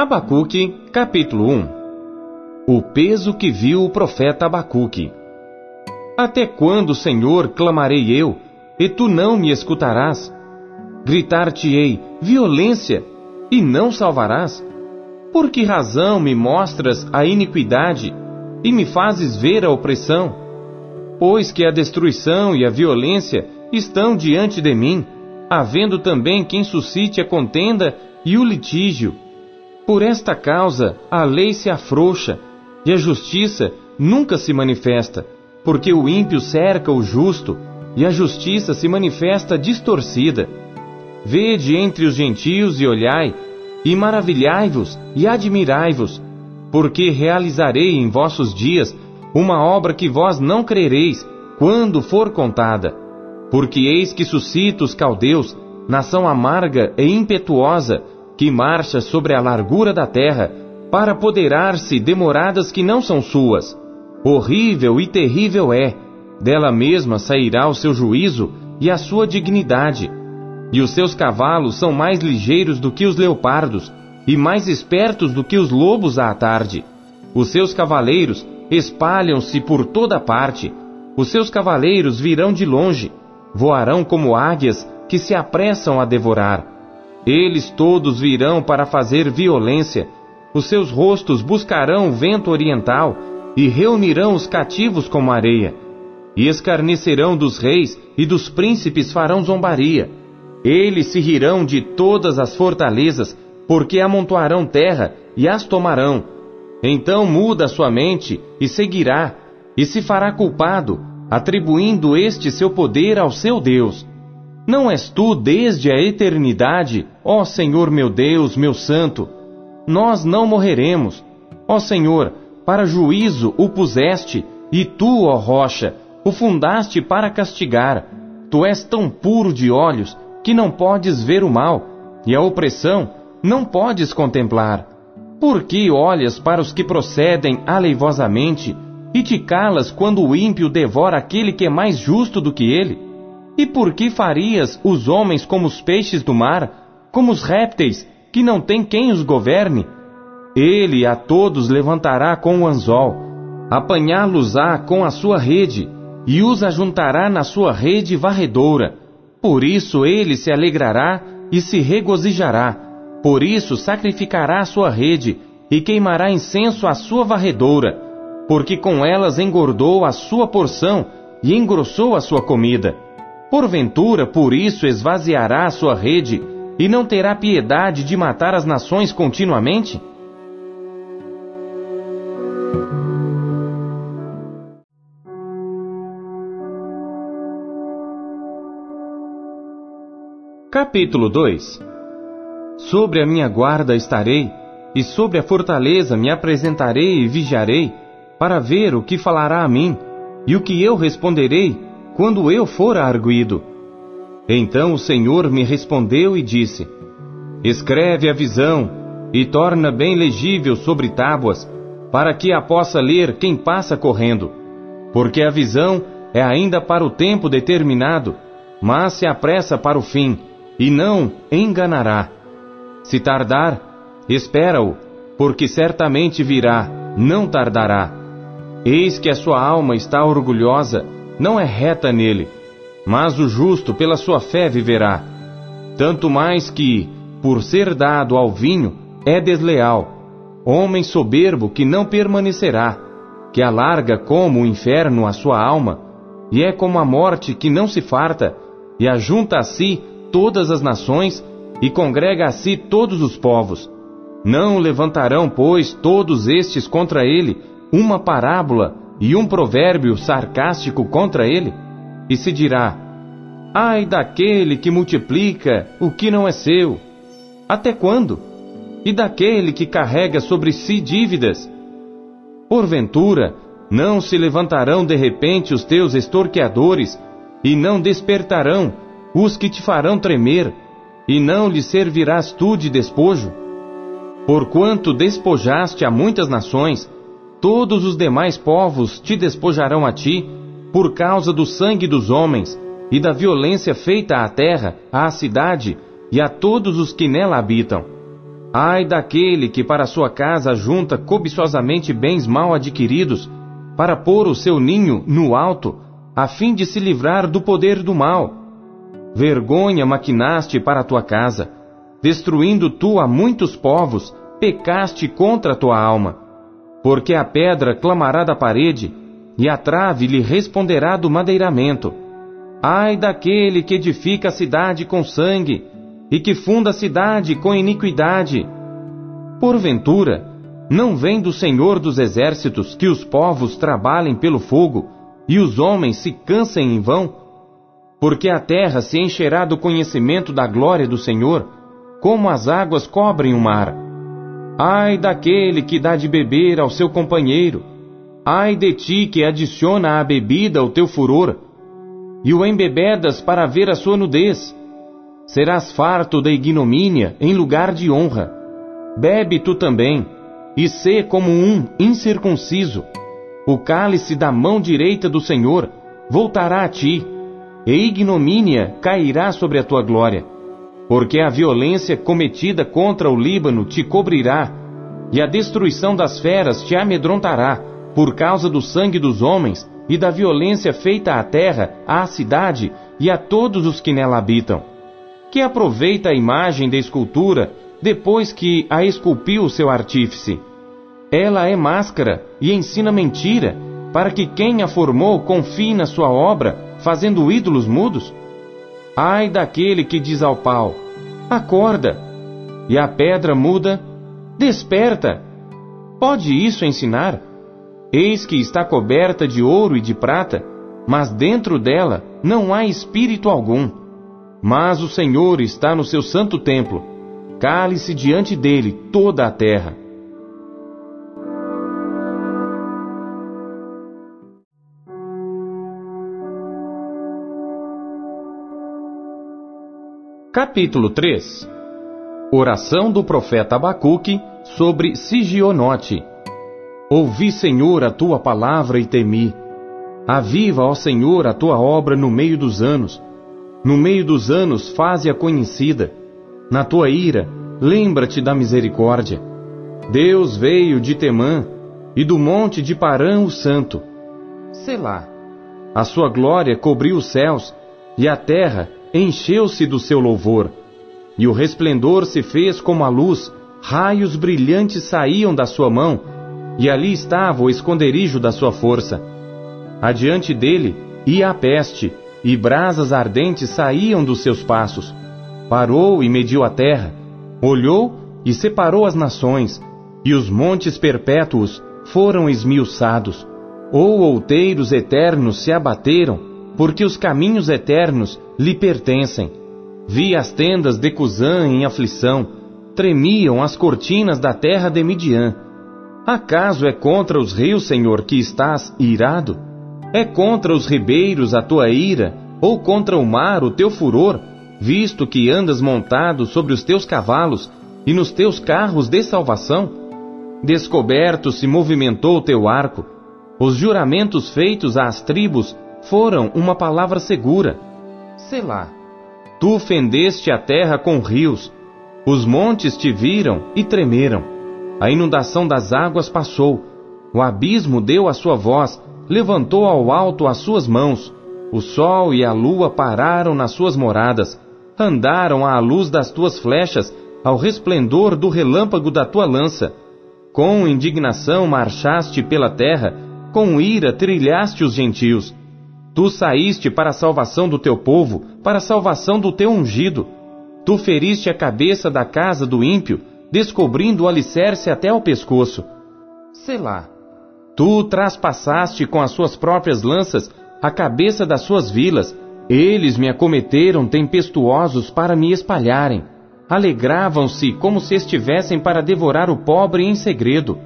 Abacuque, capítulo 1 O peso que viu o profeta Abacuque. Até quando, Senhor, clamarei eu, e tu não me escutarás? Gritar-te-ei violência, e não salvarás? Por que razão me mostras a iniquidade e me fazes ver a opressão? Pois que a destruição e a violência estão diante de mim, havendo também quem suscite a contenda e o litígio. Por esta causa a lei se afrouxa e a justiça nunca se manifesta, porque o ímpio cerca o justo e a justiça se manifesta distorcida. Vede entre os gentios e olhai, e maravilhai-vos e admirai-vos, porque realizarei em vossos dias uma obra que vós não crereis quando for contada. Porque eis que suscito os caldeus, nação amarga e impetuosa, que marcha sobre a largura da terra, para apoderar-se de moradas que não são suas. Horrível e terrível é, dela mesma sairá o seu juízo e a sua dignidade. E os seus cavalos são mais ligeiros do que os leopardos, e mais espertos do que os lobos à tarde. Os seus cavaleiros espalham-se por toda parte. Os seus cavaleiros virão de longe, voarão como águias que se apressam a devorar. Eles todos virão para fazer violência. Os seus rostos buscarão o vento oriental e reunirão os cativos como areia. E escarnecerão dos reis e dos príncipes farão zombaria. Eles se rirão de todas as fortalezas, porque amontoarão terra e as tomarão. Então muda sua mente e seguirá, e se fará culpado, atribuindo este seu poder ao seu Deus. Não és tu desde a eternidade, ó Senhor meu Deus, meu Santo? Nós não morreremos. Ó Senhor, para juízo o puseste, e tu, ó rocha, o fundaste para castigar. Tu és tão puro de olhos que não podes ver o mal, e a opressão não podes contemplar. Por que olhas para os que procedem aleivosamente e te calas quando o ímpio devora aquele que é mais justo do que ele? E por que farias os homens como os peixes do mar, como os répteis, que não tem quem os governe? Ele a todos levantará com o anzol, apanhá-los-á com a sua rede, e os ajuntará na sua rede varredoura por isso ele se alegrará e se regozijará. Por isso sacrificará a sua rede e queimará incenso à sua varredoura, porque com elas engordou a sua porção e engrossou a sua comida. Porventura, por isso esvaziará a sua rede e não terá piedade de matar as nações continuamente? Capítulo 2 Sobre a minha guarda estarei, e sobre a fortaleza me apresentarei e vigiarei, para ver o que falará a mim, e o que eu responderei quando eu for arguído. Então o Senhor me respondeu e disse: Escreve a visão, e torna bem legível sobre tábuas, para que a possa ler quem passa correndo. Porque a visão é ainda para o tempo determinado, mas se apressa para o fim e não enganará. Se tardar, espera-o, porque certamente virá, não tardará. Eis que a sua alma está orgulhosa, não é reta nele, mas o justo pela sua fé viverá. Tanto mais que, por ser dado ao vinho, é desleal, homem soberbo que não permanecerá, que alarga como o inferno a sua alma, e é como a morte que não se farta, e ajunta a si todas as nações e congrega a si todos os povos. Não levantarão, pois, todos estes contra ele uma parábola e um provérbio sarcástico contra ele? E se dirá: Ai daquele que multiplica o que não é seu! Até quando? E daquele que carrega sobre si dívidas? Porventura, não se levantarão de repente os teus extorqueadores e não despertarão os que te farão tremer, e não lhe servirás tu de despojo? Porquanto despojaste a muitas nações, todos os demais povos te despojarão a ti, por causa do sangue dos homens, e da violência feita à terra, à cidade, e a todos os que nela habitam. Ai daquele que para sua casa junta cobiçosamente bens mal adquiridos, para pôr o seu ninho no alto, a fim de se livrar do poder do mal. Vergonha maquinaste para a tua casa, destruindo tu a muitos povos, pecaste contra a tua alma. Porque a pedra clamará da parede, e a trave lhe responderá do madeiramento. Ai daquele que edifica a cidade com sangue, e que funda a cidade com iniquidade. Porventura, não vem do Senhor dos exércitos que os povos trabalhem pelo fogo e os homens se cansem em vão? Porque a terra se encherá do conhecimento da glória do Senhor, como as águas cobrem o mar. Ai daquele que dá de beber ao seu companheiro, ai de ti que adiciona à bebida o teu furor, e o embebedas para ver a sua nudez serás farto da ignomínia em lugar de honra. Bebe tu também, e sê como um incircunciso. O cálice da mão direita do Senhor voltará a ti, e ignomínia cairá sobre a tua glória. Porque a violência cometida contra o Líbano te cobrirá, e a destruição das feras te amedrontará, por causa do sangue dos homens e da violência feita à terra, à cidade e a todos os que nela habitam que aproveita a imagem da escultura depois que a esculpiu o seu artífice. Ela é máscara e ensina mentira, para que quem a formou confie na sua obra, fazendo ídolos mudos? Ai daquele que diz ao pau: Acorda! E a pedra muda: Desperta! Pode isso ensinar? Eis que está coberta de ouro e de prata, mas dentro dela não há espírito algum. Mas o Senhor está no seu santo templo. Cale-se diante dele toda a terra. Capítulo 3 Oração do profeta Abacuque sobre Sigionote. Ouvi, Senhor, a tua palavra e temi. Aviva, ó Senhor, a tua obra no meio dos anos no meio dos anos, faze-a conhecida. Na tua ira, lembra-te da misericórdia. Deus veio de Temã e do monte de Parã o Santo. Selá. A sua glória cobriu os céus e a terra encheu-se do seu louvor. E o resplendor se fez como a luz, raios brilhantes saíam da sua mão, e ali estava o esconderijo da sua força. Adiante dele ia a peste, e brasas ardentes saíam dos seus passos. Parou e mediu a terra, olhou e separou as nações, e os montes perpétuos foram esmiuçados. Ou outeiros eternos se abateram, porque os caminhos eternos lhe pertencem. Vi as tendas de Cusã em aflição, tremiam as cortinas da terra de Midian. Acaso é contra os rios, Senhor, que estás irado? É contra os ribeiros a tua ira, ou contra o mar o teu furor, visto que andas montado sobre os teus cavalos e nos teus carros de salvação? Descoberto se movimentou o teu arco, os juramentos feitos às tribos foram uma palavra segura. Selá. Tu fendeste a terra com rios, os montes te viram e tremeram. A inundação das águas passou, o abismo deu a sua voz, levantou ao alto as suas mãos. O sol e a lua pararam nas suas moradas, andaram à luz das tuas flechas, ao resplendor do relâmpago da tua lança. Com indignação marchaste pela terra, com ira trilhaste os gentios. Tu saíste para a salvação do teu povo, para a salvação do teu ungido. Tu feriste a cabeça da casa do ímpio, descobrindo o alicerce até ao pescoço. Selá. Tu traspassaste com as suas próprias lanças a cabeça das suas vilas. Eles me acometeram tempestuosos para me espalharem. Alegravam-se como se estivessem para devorar o pobre em segredo.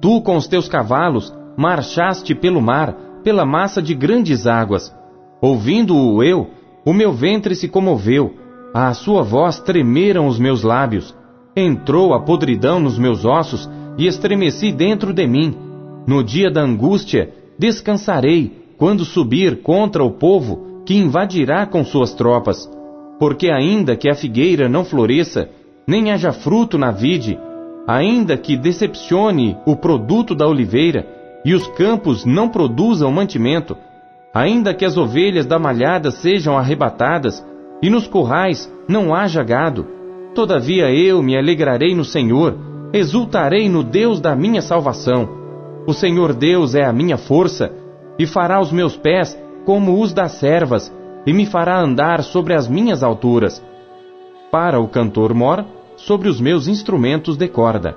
Tu, com os teus cavalos, marchaste pelo mar, pela massa de grandes águas. Ouvindo-o eu, o meu ventre se comoveu, à sua voz tremeram os meus lábios. Entrou a podridão nos meus ossos e estremeci dentro de mim. No dia da angústia, descansarei quando subir contra o povo que invadirá com suas tropas. Porque ainda que a figueira não floresça, nem haja fruto na vide, ainda que decepcione o produto da oliveira, e os campos não produzam mantimento, ainda que as ovelhas da malhada sejam arrebatadas, e nos currais não haja gado, todavia eu me alegrarei no Senhor, exultarei no Deus da minha salvação. O Senhor Deus é a minha força, e fará os meus pés como os das servas, e me fará andar sobre as minhas alturas. Para o cantor mor, sobre os meus instrumentos de corda.